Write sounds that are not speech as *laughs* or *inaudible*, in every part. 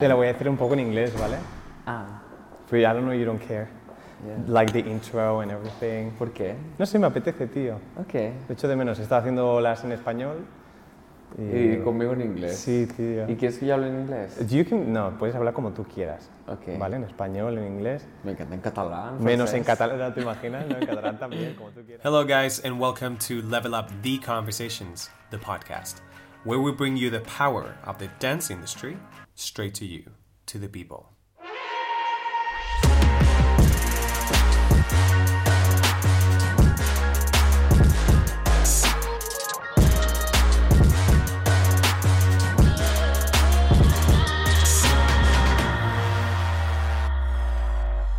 Te la voy a hacer un poco en inglés, ¿vale? Ah, But I don't know you don't care. yeah. Like the intro and everything. ¿Por qué? No sé, me apetece, tío. Ok. De hecho, de menos. Estaba haciendo las en español. Y conmigo en inglés. Sí, tío. ¿Y quieres que yo hable en inglés? You can- no, puedes hablar como tú quieras. Ok. ¿Vale? En español, en inglés. Me encanta en catalán. Menos en catalán, ¿te imaginas? No, en catalán también, como tú quieras. Hello, guys, and welcome to Level Up the Conversations, the podcast, where we bring you the power of the dance industry straight to you, to the people.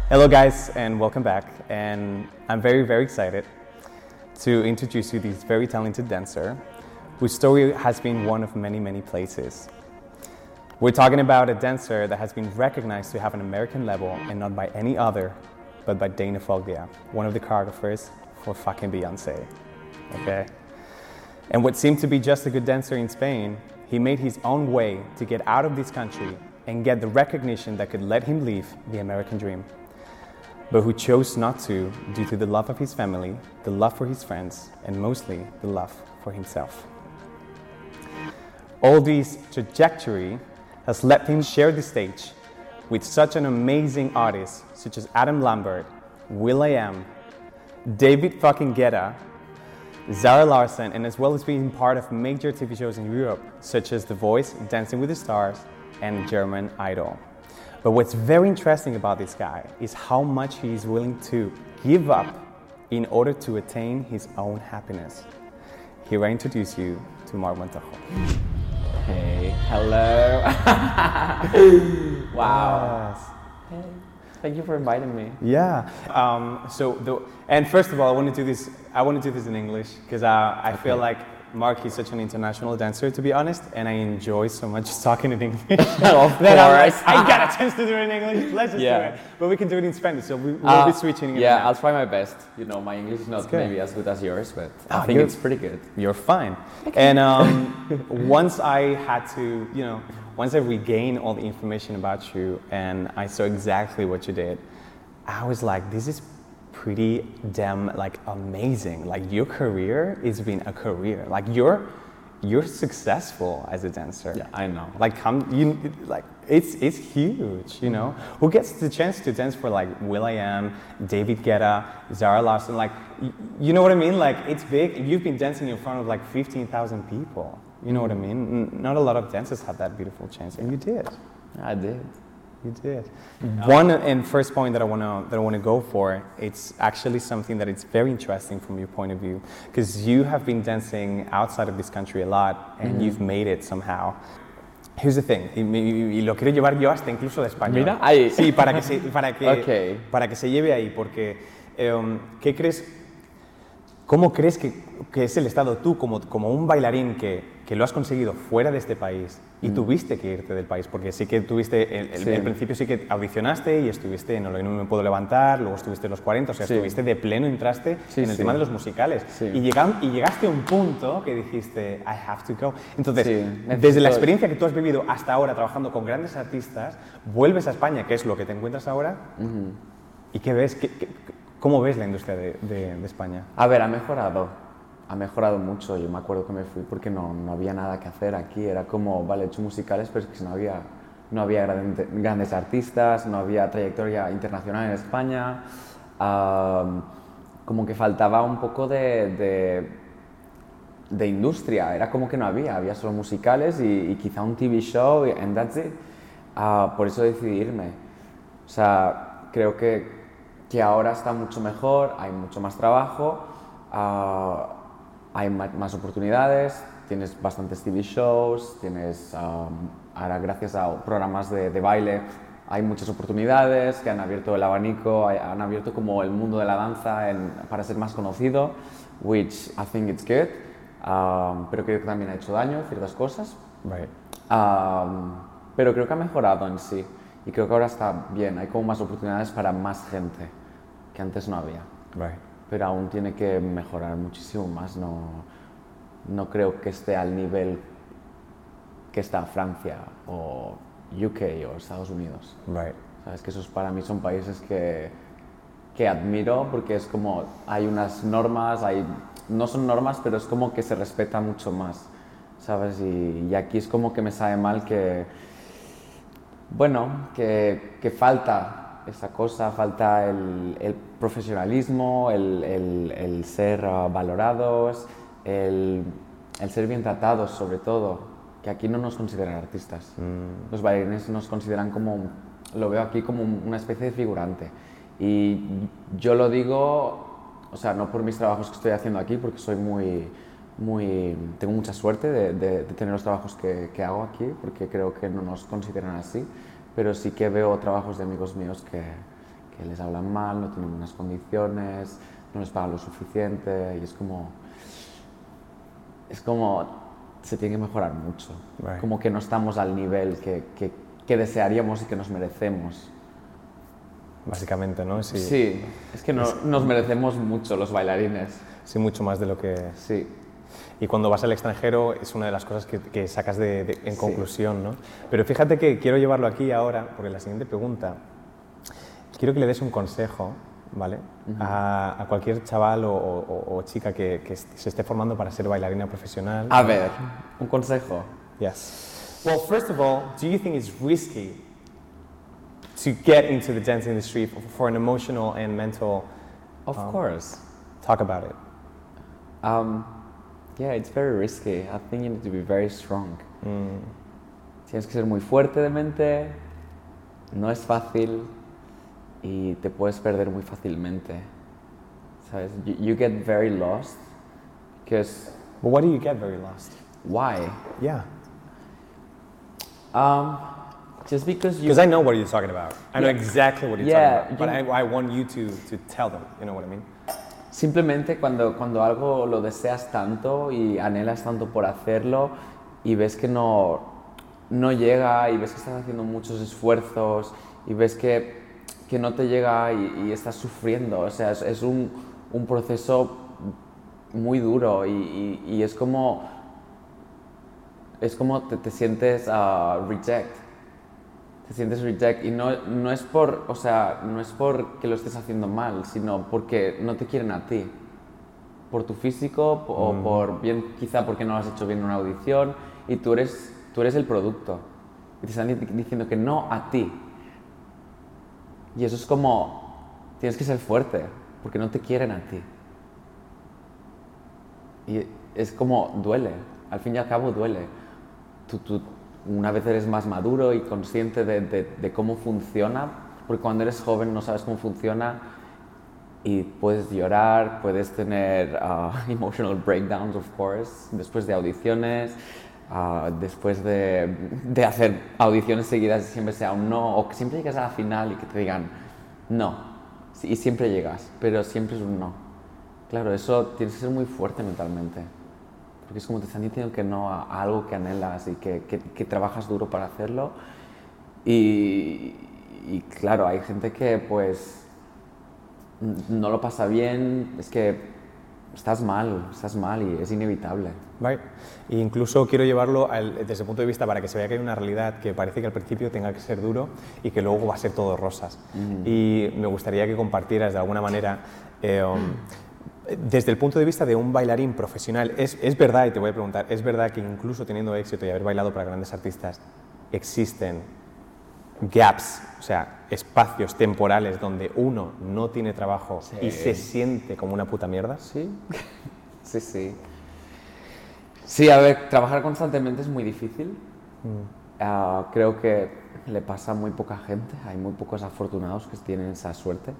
Hello, guys, and welcome back. And I'm very, very excited to introduce you this very talented dancer whose story has been one of many, many places. We're talking about a dancer that has been recognized to have an American level and not by any other, but by Dana Foglia, one of the choreographers for fucking Beyonce. Okay? And what seemed to be just a good dancer in Spain, he made his own way to get out of this country and get the recognition that could let him live the American dream. But who chose not to due to the love of his family, the love for his friends, and mostly the love for himself. All this trajectory has let him share the stage with such an amazing artist such as Adam Lambert, Will.i.am, David fucking Guetta, Zara Larson, and as well as being part of major TV shows in Europe, such as The Voice, Dancing with the Stars, and German Idol. But what's very interesting about this guy is how much he is willing to give up in order to attain his own happiness. Here I introduce you to Mark Montajo. Hey, hello. *laughs* wow. Hey, thank you for inviting me. Yeah. Um, so, the, and first of all, I want to do this. I want to do this in English because uh, I feel like Mark is such an international dancer, to be honest, and I enjoy so much *laughs* talking in English. *laughs* Of *laughs* I'm like, course. I got a chance to do it in English. Let's just Yeah. do it. But we can do it in Spanish, so we, we'll Uh, be switching. Yeah. I'll try my best. You know, my English is not maybe as good as yours, but Ah, I think it's pretty good. you're fine. And um, once I had to, you know, once I regained all the information about you and I saw exactly what you did, I was like, this is pretty damn like amazing. Like your career is been a career. Like you're you're successful as a dancer. Yeah, I know. Like come you like it's it's huge, you know. Who gets the chance to dance for like Will.i.am, David Guetta, Zara Larson? Like y- you know what I mean? Like it's big. You've been dancing in front of like fifteen thousand people. You know what I mean? N- Not a lot of dancers have that beautiful chance, and you did. I did. You did. One and first point that I want to that I want to go for. It's actually something that it's very interesting from your point of view because you have been dancing outside of this country a lot and you've made it somehow. Here's the thing, y, y- y lo quiero llevar yo hasta incluso de español. Mira, ahí. Sí, para que se, *laughs* para que, Ok. para que se lleve ahí, porque em, ¿qué crees? ¿Cómo crees que, que es el estado tú como, como un bailarín que, que lo has conseguido fuera de este país y tuviste que irte del país? Porque sí que tuviste, el, el- Sí. el principio sí que audicionaste y estuviste en no me puedo levantar, luego estuviste en los 40, o sea, Sí. estuviste de pleno, entraste Sí, en el tema de los musicales. Y, llegan- y llegaste a un punto que dijiste, I have to go. Entonces, desde la experiencia que tú has vivido hasta ahora trabajando con grandes artistas, vuelves a España, que es lo que te encuentras ahora, ¿y qué ves? ¿Qué- qué- ¿Cómo ves la industria de, de- de España? A ver, ha mejorado. Ha mejorado mucho. Yo me acuerdo que me fui porque no, no había nada que hacer aquí. Era como, vale, he hecho musicales, pero es que no había, no había grande- grandes artistas, no había trayectoria internacional en España. Am, como que faltaba un poco de, de, de industria. Era como que no había. Había solo musicales y, y quizá un TV show, y and that's it. Ah, por eso decidí irme. O sea, creo que, que ahora está mucho mejor, hay mucho más trabajo, ah, hay más oportunidades, tienes bastantes TV shows, tienes, am, ahora gracias a programas de, de baile, hay muchas oportunidades que han abierto el abanico, han abierto como el mundo de la danza en- para ser más conocido, which I think it's good, am, pero creo que también ha hecho daño ciertas cosas. Right. Am, pero creo que ha mejorado en sí y creo que ahora está bien, hay como más oportunidades para más gente que antes no había. Right. Pero aún tiene que mejorar muchísimo más, no, no creo que esté al nivel que está Francia o UK o Estados Unidos. Right. ¿Sabes? Que esos para mí son países que, que admiro porque es como hay unas normas, hay, no son normas, pero es como que se respeta mucho más. ¿Sabes? Y, y aquí es como que me sabe mal que, bueno, que, que falta esa cosa, falta el, el profesionalismo, el, el, el ser ah, valorados, el, el ser bien tratados sobre todo, que aquí no nos consideran artistas. Los bailarines nos consideran como, lo veo aquí como un- una especie de figurante. Y yo lo digo, o sea, no por mis trabajos que estoy haciendo aquí, porque soy muy, muy, tengo mucha suerte de, de- de tener los trabajos que, que hago aquí, porque creo que no nos consideran así, pero sí que veo trabajos de amigos míos que, que les hablan mal, no tienen buenas condiciones, no les pagan lo suficiente, y es como, es como, se tiene que mejorar mucho, Right. como que no estamos al nivel que, que, que desearíamos y que nos merecemos. Básicamente, ¿no? Sí. Sí, es que no, nos merecemos mucho los bailarines. Sí, mucho más de lo que... Sí. Y cuando vas al extranjero es una de las cosas que, que sacas de- de- en Sí. conclusión, ¿no? Pero fíjate que quiero llevarlo aquí ahora, porque la siguiente pregunta, quiero que le des un consejo, ¿vale? a, a cualquier chaval o, o- o chica que, que se esté formando para ser bailarina profesional. A ver, un consejo. Yes. Well, first of all, do you think it's risky to get into the dance industry for, for an emotional and mental Of Um, course. talk about it? Um, yeah, it's very risky. I think you need to be very strong. Mm, Tienes que ser muy fuerte de mente, no es fácil y te puedes perder muy fácilmente. ¿Sabes? You, you get very lost because But why do you get very lost? why? Yeah. Um, just because you Because I know what you're talking about. I know Yeah. exactly what you're Yeah, talking about. But you- I, I want you to, to tell them, you know what I mean? Simplemente cuando, cuando algo lo deseas tanto y anhelas tanto por hacerlo y ves que no, no llega y ves que estás haciendo muchos esfuerzos y ves que, que no te llega y, y estás sufriendo. O sea, es, es un, un proceso muy duro y, y- y es como, es como te, te sientes ah, reject te sientes reject y no, no es por, o sea, no es por que lo estés haciendo mal, sino porque no te quieren a ti. Por tu físico o por bien, quizá porque no lo has hecho bien en una audición y tú eres, tú eres el producto. Y te están di- diciendo que no a ti. Y eso es como, tienes que ser fuerte, porque no te quieren a ti. Y es como, duele, al fin y al cabo duele. Tú, tú una vez eres más maduro y consciente de, de- cómo funciona, porque cuando eres joven no sabes cómo funciona y puedes llorar, puedes tener ah, *laughs* emotional breakdowns, of course, después de audiciones, ah, después de, de hacer audiciones seguidas siempre sea un no, o que siempre llegas a la final y que te digan no, y siempre llegas, pero siempre es un no. Claro, eso tienes que ser muy fuerte mentalmente, porque es como te están diciendo que no a, a algo que anhelas y que, que- que trabajas duro para hacerlo. Y, y claro, hay gente que pues no lo pasa bien, es que estás mal, estás mal y es inevitable. Right. E incluso quiero llevarlo al- desde el punto de vista para que se vea que hay una realidad que parece que al principio tenga que ser duro y que luego va a ser todo rosas. Y me gustaría que compartieras de alguna manera, eh, um, desde el punto de vista de un bailarín profesional, es, es verdad, y te voy a preguntar, es verdad que incluso teniendo éxito y haber bailado para grandes artistas, existen gaps, o sea, espacios temporales donde uno no tiene trabajo y se siente como una puta mierda. Sí, *laughs* sí, sí. Sí, a ver, trabajar constantemente es muy difícil. Ah, creo que le pasa a muy poca gente, hay muy pocos afortunados que tienen esa suerte.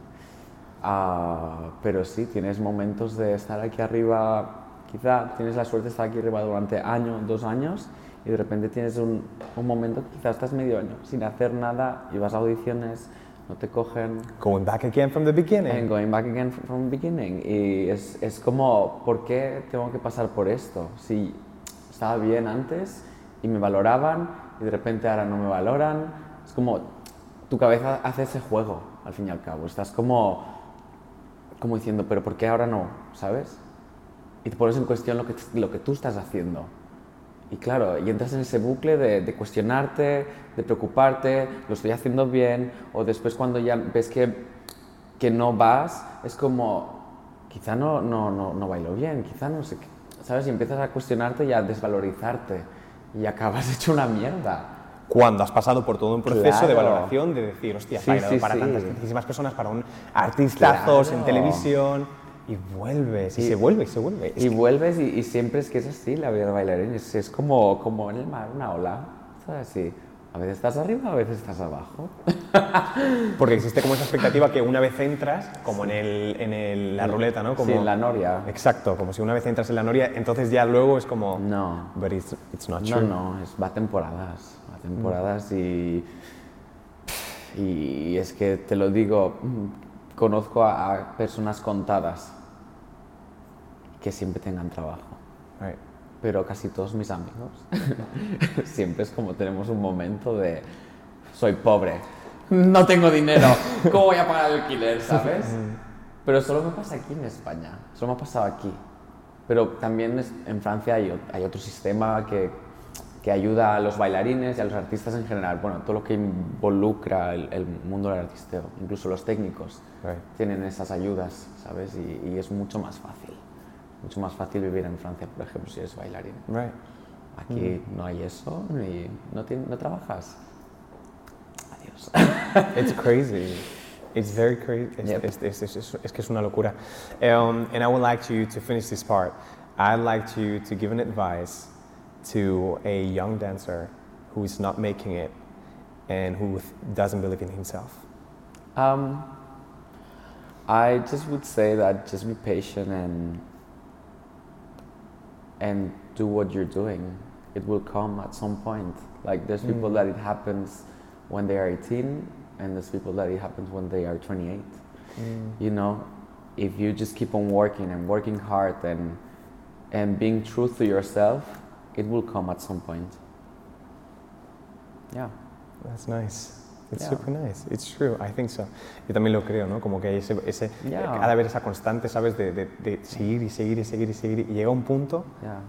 Ah, pero sí, tienes momentos de estar aquí arriba, quizá tienes la suerte de estar aquí arriba durante año, dos años, y de repente tienes un, un momento que quizás estás medio año sin hacer nada y vas a audiciones, no te cogen, Going back again from the beginning. And going back again from, the beginning. Y es, es como, ¿por qué tengo que pasar por esto? Si estaba bien antes y me valoraban y de repente ahora no me valoran. Es como, tu cabeza hace ese juego, al fin y al cabo. Estás como, como diciendo, ¿pero por qué ahora no? ¿Sabes? Y te pones en cuestión lo que, lo que tú estás haciendo. Y claro, y entras en ese bucle de, de cuestionarte, de preocuparte, lo estoy haciendo bien, o después cuando ya ves que, que no vas, es como, quizá no, no, no, no bailo bien, quizá no sé qué, ¿sabes? Y empiezas a cuestionarte y a desvalorizarte, y acabas *laughs* hecho una mierda. Cuando has pasado por todo un proceso de valoración, de decir, hostia, Sí, para sí. tantas, tantísimas personas, para un artistazos en Claro. televisión, y vuelves, y, Y- se vuelve, y se vuelve. Y vuelves y, y siempre es que es así la vida de bailarín, es, es como, como en el mar, una ola, ¿sabes? Así, a veces estás arriba, a veces estás abajo. *laughs* Porque existe como esa expectativa que una vez entras, como en, el, en el- la ruleta, ¿no? Como, Sí, en la noria. Exacto, como si una vez entras en la noria, entonces ya luego es como... No. But it's, it's not No, true. no, es, va a temporadas, va a temporadas y, y es que te lo digo, mm, conozco a, a personas contadas que siempre tengan trabajo, Right. pero casi todos mis amigos *laughs* siempre es como tenemos un momento de soy pobre, no tengo dinero, ¿cómo voy a pagar el alquiler, sabes? *laughs* Pero solo me pasa aquí en España, solo me ha pasado aquí. Pero también es- en Francia hay, hay otro sistema que, que ayuda a los bailarines y a los artistas en general. Bueno, todo lo que involucra el, el mundo del artisteo, incluso los técnicos Right. tienen esas ayudas, ¿sabes? Y, y es mucho más fácil. Mucho más fácil vivir en Francia, por ejemplo, si eres bailarín. Right. Aquí no hay eso y no, tien- no trabajas. Adiós. *laughs* It's crazy. It's very crazy. Es, Yep. es que es una locura. Um, and I would like you to finish this part. I'd like you to give an advice to a young dancer who is not making it and who doesn't believe in himself. Um, I just would say that just be patient and and do what you're doing. It will come at some point. Like there's people Mm. that it happens when they are 18, and there's people that it happens when they are 28. You know, if you just keep on working and working hard and and being true to yourself, it will come at some point. Yeah. That's nice. It's Yeah. super nice. It's true. I think so. Yo también lo creo, ¿no? Como que hay ese, ese eh, Yeah. cada vez esa constante, ¿sabes? De, de, de seguir y seguir y seguir y seguir y llega un punto Yeah.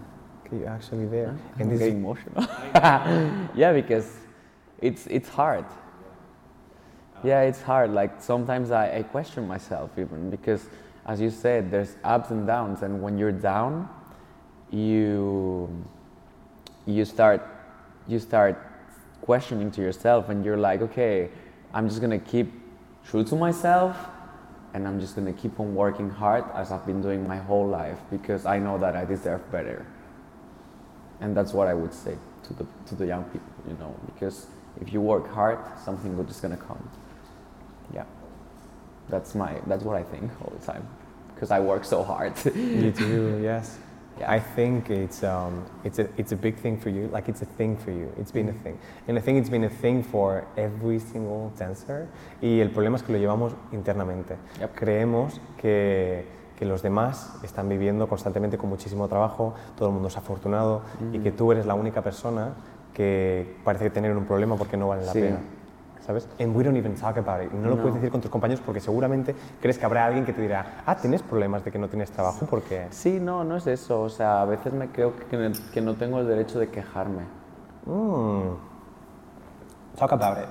que you're actually there. I'm And this getting emotional. *laughs* yeah, because it's it's hard. Yeah, it's hard. Like sometimes I, I question myself even because, as you said, there's ups and downs, and when you're down, you you start you start questioning to yourself, and you're like, okay, I'm just gonna keep true to myself, and I'm just gonna keep on working hard as I've been doing my whole life because I know that I deserve better and that's what I would say to the to the young people, you know, because if you work hard, something good is gonna come. Yeah, that's my that's what I think all the time, because I work so hard. You do, yes. Yeah. I think it's um, it's a it's a big thing for you. Like it's a thing for you. It's been a thing, and I think it's been a thing for every single dancer. Y el problema es que lo llevamos internamente. Yep. Creemos que que los demás están viviendo constantemente con muchísimo trabajo, todo el mundo es afortunado y que tú eres la única persona que parece tener un problema porque no vale la Sí. pena. ¿Sabes? And we don't even talk about it. Y no, lo No. puedes decir con tus compañeros porque seguramente crees que habrá alguien que te dirá, ah, tienes problemas de que no tienes trabajo porque... sí, no, no es eso. O sea, a veces me creo que, no- que no tengo el derecho de quejarme. Mm. Talk about it.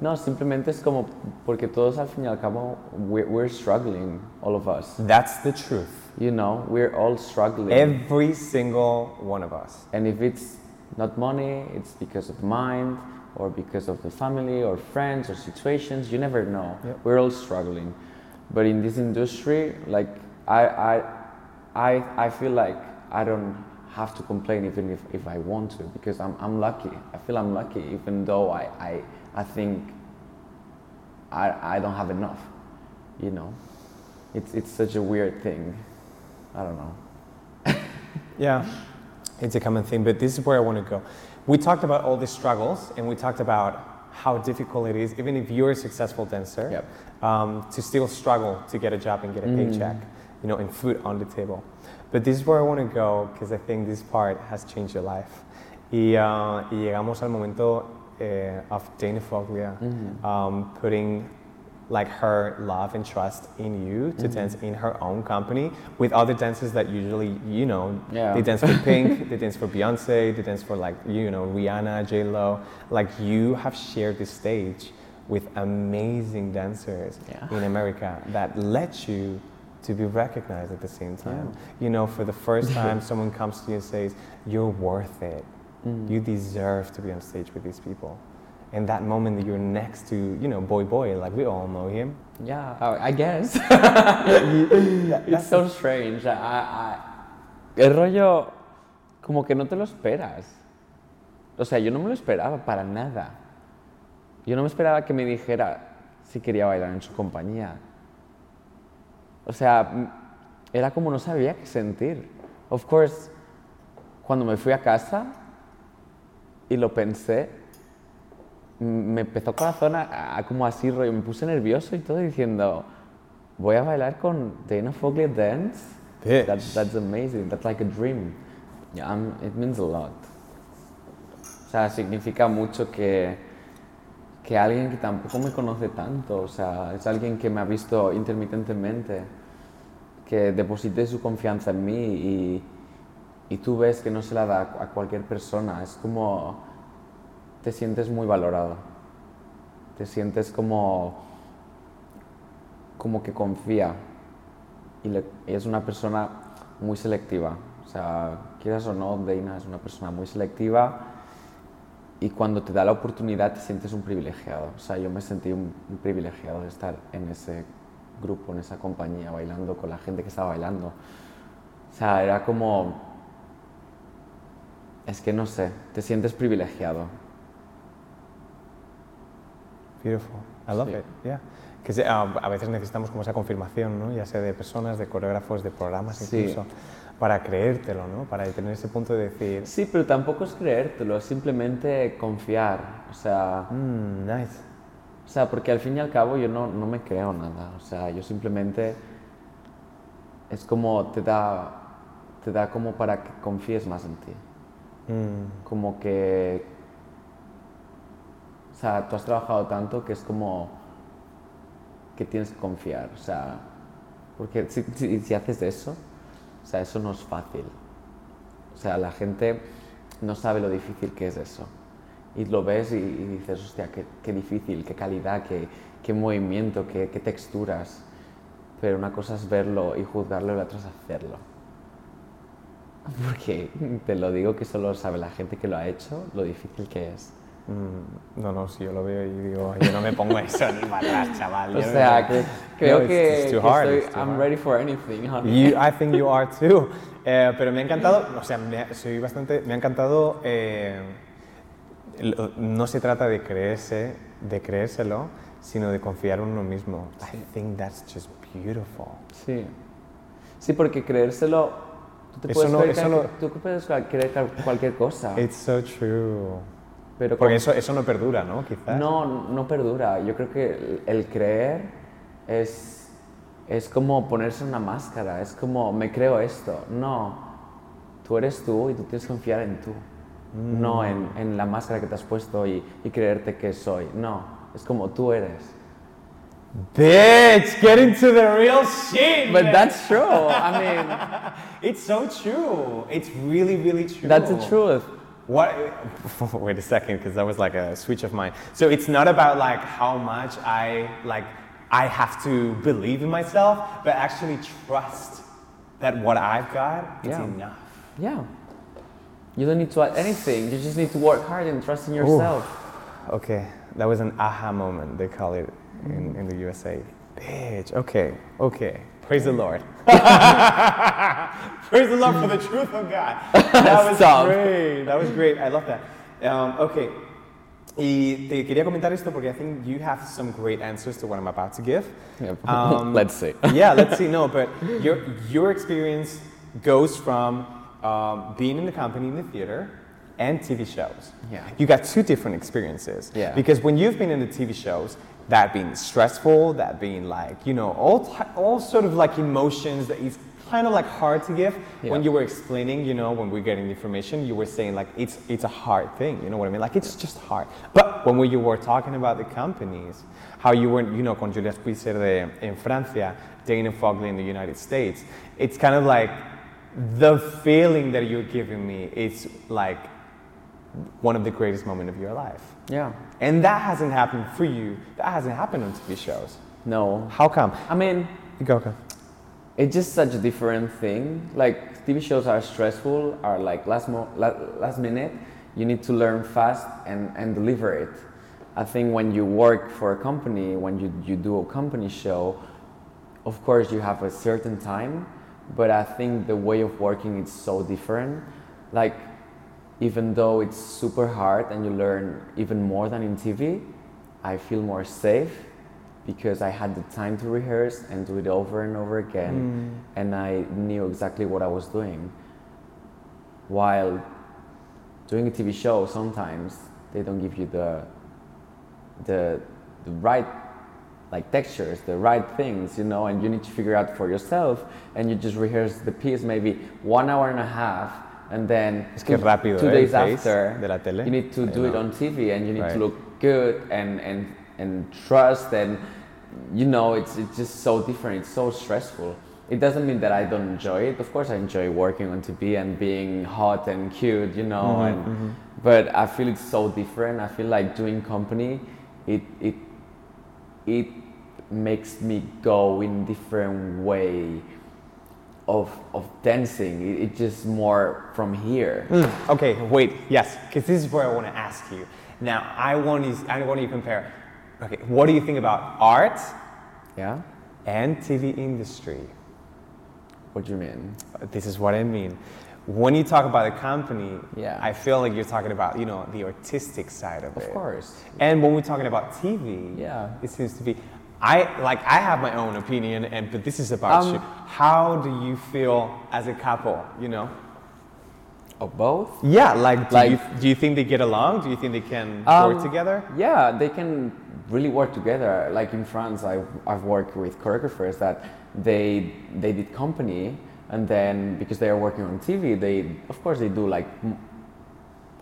No, simplemente es como porque todos al fin y al cabo we're, we're struggling, all of us. That's the truth. You know, we're all struggling. Every single one of us. And if it's not money, it's because of mind or because of the family or friends or situations. You never know. Yep. We're all struggling. But in this industry, like I, I, I, I feel like I don't have to complain even if, if I want to because I'm, I'm lucky. I feel I'm lucky even though I, I, I think I, I don't have enough. You know, it's, it's such a weird thing. I don't know. *laughs* Yeah, it's a common thing, but this is where I want to go. We talked about all the struggles and we talked about how difficult it is, even if you're a successful dancer, Yep. um, to still struggle to get a job and get a Mm. paycheck, you know, and food on the table. But this is where I want to go because I think this part has changed your life. Y, uh, y llegamos al momento eh, of Dana Foglia Mhm. um, putting like her love and trust in you to mm-hmm. dance in her own company with other dancers that usually you know Yeah. they dance for Pink, *laughs* they dance for Beyonce, they dance for like you know Rihanna, J Lo. Like you have shared the stage with amazing dancers Yeah. in America that let you to be recognized at the same time. You know, for the first *laughs* time, someone comes to you and says, "You're worth it. Mm. You deserve to be on stage with these people." And that moment that you're next to, you know, Boy Boy, like we all know him. Yeah, I I guess. *laughs* It's so strange. I, I- el rollo, como que no te lo esperas. O sea, yo no me lo esperaba para nada. Yo no me esperaba que me dijera si quería bailar en su compañía. O sea, m- era como no sabía qué sentir. Of course, cuando me fui a casa y lo pensé, me empezó corazón a, a- como así, rollo, me puse nervioso y todo diciendo, voy a bailar con Dana Foglia Dance. Bitch. That, that's amazing, that's like a dream. Yeah, I'm- it means a lot. O sea, significa mucho que, que alguien que tampoco me conoce tanto, o sea, es alguien que me ha visto intermitentemente, que deposite su confianza en mí y, y tú ves que no se la da a cualquier persona. Es como te sientes muy valorado, te sientes como, como que confía y, es una persona muy selectiva. O sea, quieras o no, Deina es una persona muy selectiva y cuando te da la oportunidad te sientes un privilegiado. O sea, yo me sentí un, un privilegiado de estar en ese grupo, en esa compañía, bailando con la gente que estaba bailando. O sea, era como... Es que no sé, te sientes privilegiado. Beautiful. I love Sí. it. Yeah. Que ah, a veces necesitamos como esa confirmación, ¿no? Ya sea de personas, de coreógrafos, de programas Sí. incluso, para creértelo, ¿no? Para tener ese punto de decir, Sí, pero tampoco es creértelo, es simplemente confiar. O sea, "Mm, nice. o sea, porque al fin y al cabo yo no, no me creo nada. O sea, yo simplemente es como te da, te da como para que confíes más en ti. Mm, Como que, sea, tú has trabajado tanto que es como que tienes que confiar. O sea, porque si, si, si haces eso, o sea, eso no es fácil. O sea, la gente no sabe lo difícil que es eso. Y lo ves y, y dices, hostia, qué, qué difícil, qué calidad, qué, qué movimiento, qué, qué texturas. Pero una cosa es verlo y juzgarlo y la otra es hacerlo. *laughs* Porque te lo digo que solo sabe la gente que lo ha hecho lo difícil que es. Mm, no, no, si yo lo veo y digo, yo no me pongo eso ni para *laughs* chaval. O no sea, me- que, creo No, it's- que, it's too que hard, estoy, it's I'm ready for anything, honey. You, I think you are *laughs* too. Eh, pero me ha encantado, o sea, me soy bastante, me ha encantado. eh, lo- no se trata de creerse, de creérselo, sino de confiar en uno mismo. I think that's just beautiful. Sí. Sí, porque creérselo, tú te Eso puedes no- creer, eso cual- no- tú puedes creer cual- cualquier cosa, It's so true. Pero Porque con- eso, eso no perdura, ¿no? Quizás. no, no perdura. Yo creo que el, el creer es, es como ponerse una máscara, es como, me creo esto. No, tú eres tú y tú tienes que confiar en tú, no en, en la máscara que te has puesto y, y creerte que soy. No, es como tú eres. Bitch, get into the real shit. But that's true. I mean, *laughs* It's so true. It's really, really true. that's the truth. What? *laughs* Wait a second, because that was like a switch of mine. So it's not about like how much I like I have to believe in myself, but actually trust that what I've got is Yeah. enough. Yeah. You don't need to add anything. You just need to work hard and trust in yourself. Okay, that was an aha moment. They call it in, in the USA. Bitch. Okay. Okay. Praise the Lord. *laughs* Praise the Lord for the truth of God. *laughs* That was Stop. great. That was great. I love that. Um, okay. Y te quería comentar esto porque I think you have some great answers to what I'm about to give. *laughs* Um, Let's see. yeah, let's see. No, but your your experience goes from um, being in the company in the theater and TV shows. Yeah. You got two different experiences. Yeah. Because when you've been in the TV shows, that being stressful, that being like you know all ty- all sort of like emotions that is kind of like hard to give. When you were explaining, you know, when we're getting the information, you were saying like it's it's a hard thing. You know what I mean? Like it's just hard. But when we, you were talking about the companies, how you were, you know, con Julia Squeezer de, in Francia, Dana Fogley in the United States, it's kind of like the feeling that you're giving me. It's like one of the greatest moments of your life. Yeah. And that hasn't happened for you. That hasn't happened on TV shows. No. How come? I mean, Go, go. it's just such a different thing. Like TV shows are stressful, are like last mo- last minute. You need to learn fast and, and deliver it. I think when you work for a company, when you, you do a company show, of course you have a certain time, but I think the way of working is so different. Like even though it's super hard and you learn even more than in TV, I feel more safe because I had the time to rehearse and do it over and over again, mm. and I knew exactly what I was doing. While doing a TV show, sometimes they don't give you the the, the right like textures, the right things, you know, and you need to figure out for yourself, and you just rehearse the piece maybe one hour and a half, and then Es que two, rápido, two eh, days after de la tele. you need to I do it on TV, and you need Right. to look good and and and trust and you know it's it's just so different. It's so stressful. It doesn't mean that i don't enjoy it. Of course i enjoy working on tv and being hot and cute you know and but i feel it's so different. I feel like doing company it it it makes me go in different way of of dancing it, it just more from here mm, Okay, wait, yes, because this is where I want to ask you. Now, I want you, I want you to compare. Okay, what do you think about art yeah and TV industry? what do you mean This is what I mean. When you talk about a company, Yeah. I feel like you're talking about, you know, the artistic side of, of it. Of course And when we're talking about TV, Yeah. it seems to be. I like I have my own opinion, and but this is about Um, you. How do you feel as a couple? You know? of both Yeah, like do, Like- you, do you think they get along? Do you think they can Um, work together? Yeah, they can really work together. Like in France, I've, I've worked with choreographers that they they did company, and then because they are working on TV, they of course they do like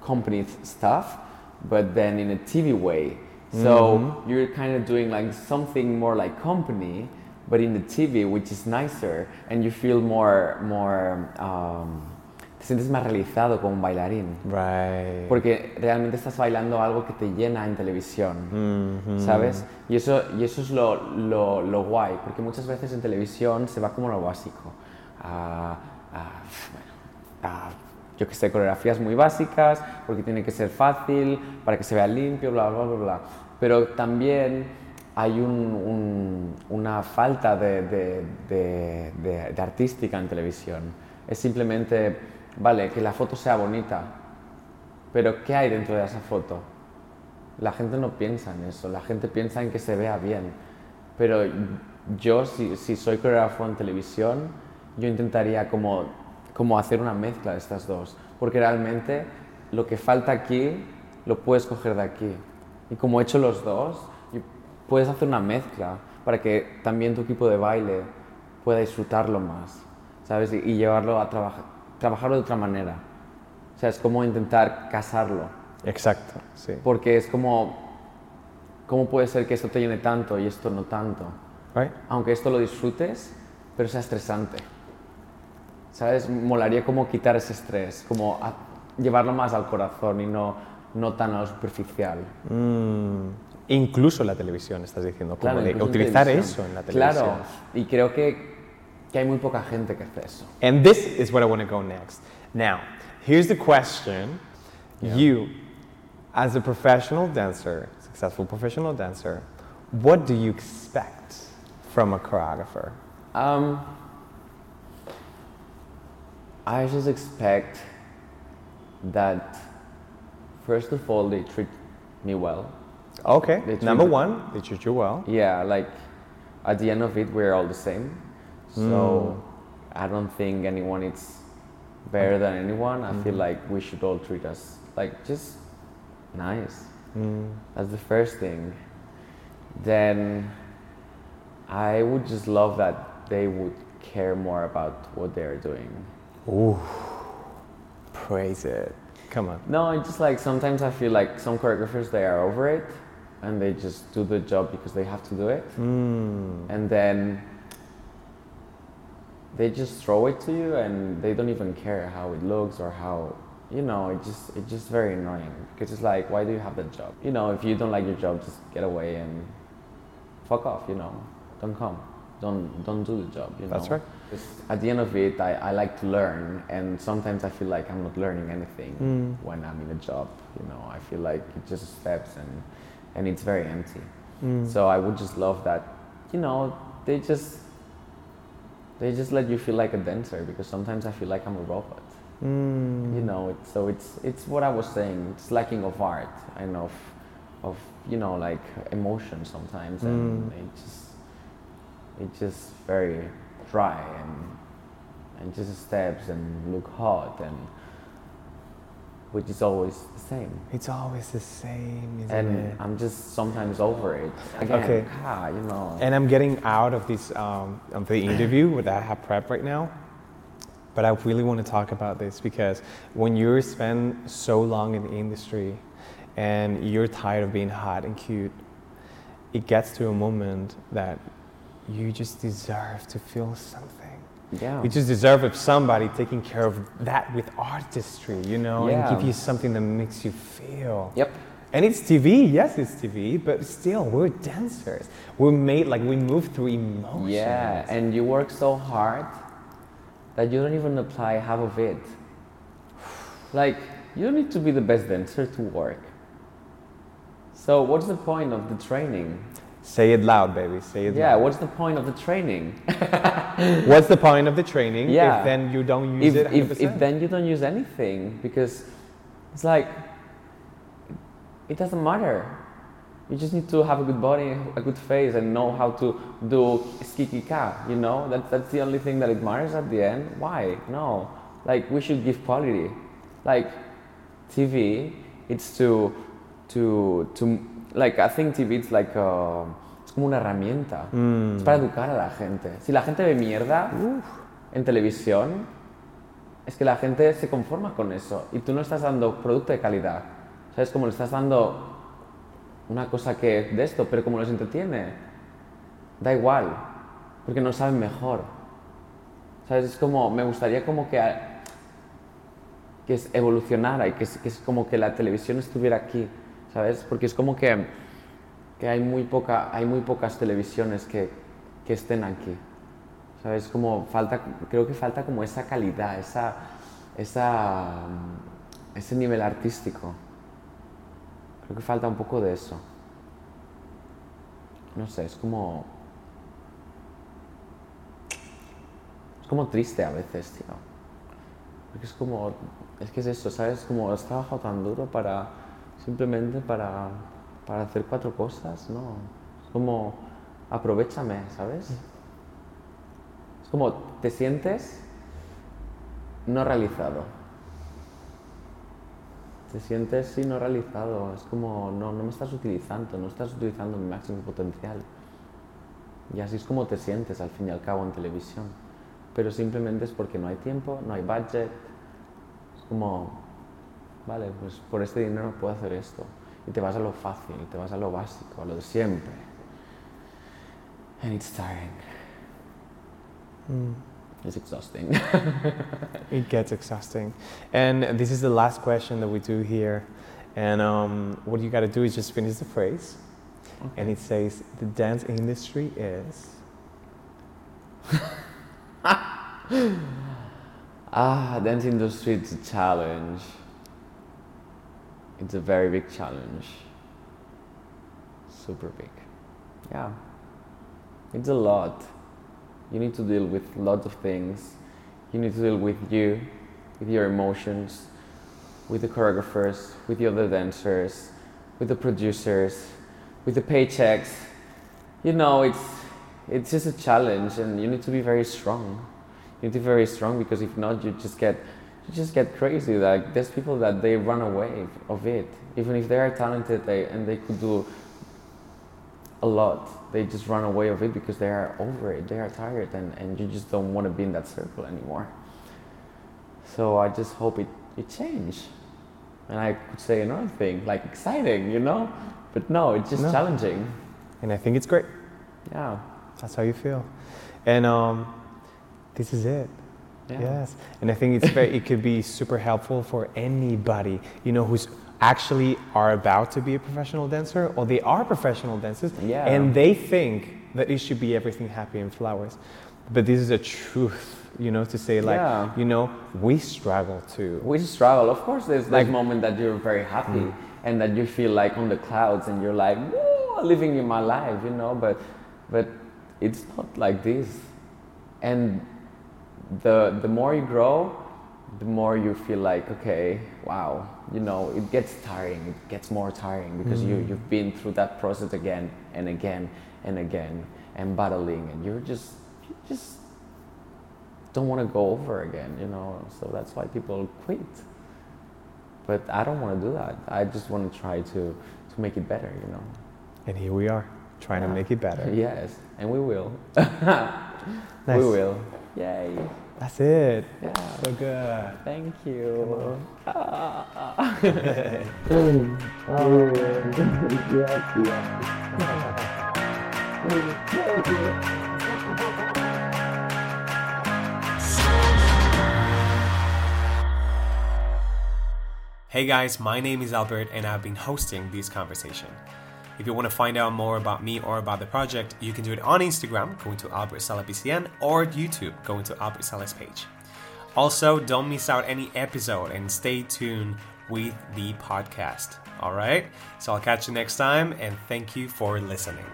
company stuff, but then in a TV way. So you're kind of doing like something more like company, but in the TV, which is nicer, and you feel more more. Um, te sientes más realizado como un bailarín. Right. Porque realmente estás bailando algo que te llena en televisión, ¿sabes? Y eso, y eso es lo, lo, lo guay, porque muchas veces en televisión se va como lo básico. A, a, bueno, a, yo que sé, coreografías muy básicas, porque tiene que ser fácil, para que se vea limpio, bla, bla, bla, bla. Pero también hay un- un- una falta de, artística en televisión. Es simplemente, vale, que la foto sea bonita, pero ¿qué hay dentro de esa foto? La gente no piensa en eso, la gente piensa en que se vea bien. Pero yo, si, si soy coreógrafo en televisión, yo intentaría como, como hacer una mezcla de estas dos. Porque realmente lo que falta aquí lo puedes coger de aquí. Y como he hecho los dos, puedes hacer una mezcla para que también tu equipo de baile pueda disfrutarlo más, ¿sabes? Y, y llevarlo a trabajar, trabajarlo de otra manera. O sea, es como intentar casarlo. Exacto, sí. Porque es como, ¿cómo puede ser que esto te llene tanto y esto no tanto? Right? Aunque esto lo disfrutes, pero sea estresante. ¿Sabes? Molaría como quitar ese estrés, como a- llevarlo más al corazón y no, no tan a lo superficial. Mm, incluso la televisión, estás diciendo, como de en utilizar televisión. eso en la televisión. Claro, y creo que, que hay muy poca gente que hace eso. And this is where I want to go next. Now, here's the question. You, as a professional dancer, successful professional dancer, what do you expect from a choreographer? Um, I just expect that, first of all, they treat me well. Okay, They number one, they treat you well. Yeah, like at the end of it, we're all the same. So hmm. I don't think anyone is better than anyone. I feel mm-hmm. like we should all treat us like just nice. Hmm. That's the first thing. Then I would just love that they would care more about what they're doing. Ooh, praise it. Come on. No, it's just like sometimes I feel like some choreographers they are over it and they just do the job because they have to do it. Mm. And then they just throw it to you and they don't even care how it looks or how you know, it just it's just very annoying because it's like why do you have that job? You know, if you don't like your job just get away and fuck off, you know. Don't come. Don't don't do the job, you know. That's right. At the end of it, I, I like to learn, and sometimes I feel like I'm not learning anything Mm. when I'm in a job. You know, I feel like it just steps and and it's very empty. Mm. So I would just love that, you know, they just they just let you feel like a dancer because sometimes I feel like I'm a robot. Mm. You know, it's, so it's it's what I was saying. It's lacking of art and of of you know like emotion sometimes, and Mm. it just it's just very dry and and just steps and look hot and which is always the same. It's always the same, isn't And it? I'm just sometimes over it. Again, Okay. ah, you know. And I'm getting out of this um, of the interview that I have prep right now. But I really want to talk about this because when you spend so long in the industry and you're tired of being hot and cute, it gets to a moment that you just deserve to feel something. yeah. You just deserve of somebody taking care of that with artistry, you know, Yeah. and give you something that makes you feel. Yep. And it's TV, yes, it's TV, but still, we're dancers. We're made like we move through emotions. Yeah, and you work so hard that you don't even apply half of it. Like, you don't need to be the best dancer to work. So, what's the point of the training? Say it loud, baby. Say it Yeah, loud. what's the point of the training? *laughs* What's the point of the training Yeah. if then you don't use if, it 100%? if, if then you don't use anything, because it's like, it doesn't matter. You just need to have a good body, a good face, and know how to do skikika, you know? That, that's the only thing that it matters at the end. Why? No. Like, we should give quality. Like, TV, it's to, to, to, like, I think TV it's like, uh, es como una herramienta. Mm. Es para educar a la gente. Si la gente ve mierda en televisión, es que la gente se conforma con eso y tú no estás dando producto de calidad. ¿Sabes? Como le estás dando una cosa que de esto, pero como les entretiene, da igual, porque no saben mejor. ¿Sabes? Es como, me gustaría como que, a- que evolucionara y que que es como que la televisión estuviera aquí, ¿sabes? Porque es como que, que hay, muy poca, hay muy pocas televisiones que, que estén aquí. ¿Sabes? Como falta, creo que falta como esa calidad, esa, esa, ese nivel artístico. Creo que falta un poco de eso. No sé, es como... Es como triste a veces, tío. Porque es como... Es que es eso, ¿sabes? Como has trabajado tan duro para... Simplemente para... Para hacer cuatro cosas, ¿no? Es como... Aprovechame, ¿sabes? Es como te sientes no realizado. Te sientes sí no realizado. Es como no, no me estás utilizando, no estás utilizando mi máximo potencial. Y así es como te sientes al fin y al cabo en televisión. Pero simplemente es porque no hay tiempo, no hay budget. Es como, vale, pues por este dinero puedo hacer esto. Y te vas a lo fácil, te vas a lo básico, a lo de siempre. And it's tiring. Mm. It's exhausting. *laughs* It gets exhausting. And this is the last question that we do here. And um, what you got to do is just finish the phrase. And it says, the dance industry is. *laughs* Ah, dance industry it's a challenge. It's a very big challenge. Super big. Yeah. It's a lot. You need to deal with lots of things. You need to deal with you, with your emotions, with the choreographers, with the other dancers, with the producers, with the paychecks. You know, it's it's just a challenge and you need to be very strong you need to be very strong because if not you just get you just get crazy like there's people that they run away of it even if they are talented they, and they could do a lot. They just run away of it because they are over it. They are tired, and, and you just don't want to be in that circle anymore. So I just hope it, it change. And I could say another thing, like exciting, you know? But no, it's just No. challenging. And I think it's great. Yeah. That's how you feel. And um, this is it. Yeah. Yes. And I think it's very, it could be super helpful for anybody, you know, who's actually are about to be a professional dancer or they are professional dancers Yeah. and they think that it should be everything happy and flowers. But this is a truth, you know, to say like, Yeah. you know, we struggle too. We struggle. Of course, there's Like- moment that you're very happy mm. and that you feel like on the clouds and you're like, living in my life, you know. But, but it's not like this. And the the more you grow, the more you feel like, okay, wow, you know, it gets tiring. It gets more tiring because you mm. you've been through that process again and again and again and battling, and you're just you just don't want to go over again, you know. So that's why people quit. But I don't want to do that. I just want to try to to make it better, you know. And here we are, trying to make it better. *laughs* Yes, and we will. *laughs* Nice. We will. Yay! That's it. Yeah. So good. Thank you. Hey guys, my name is Albert and I've been hosting this conversation. If you want to find out more about me or about the project, you can do it on Instagram, going to Albert Sala BCN, or YouTube, going to Albert Sala's page. Also, don't miss out any episode and stay tuned with the podcast. All right? So I'll catch you next time and thank you for listening.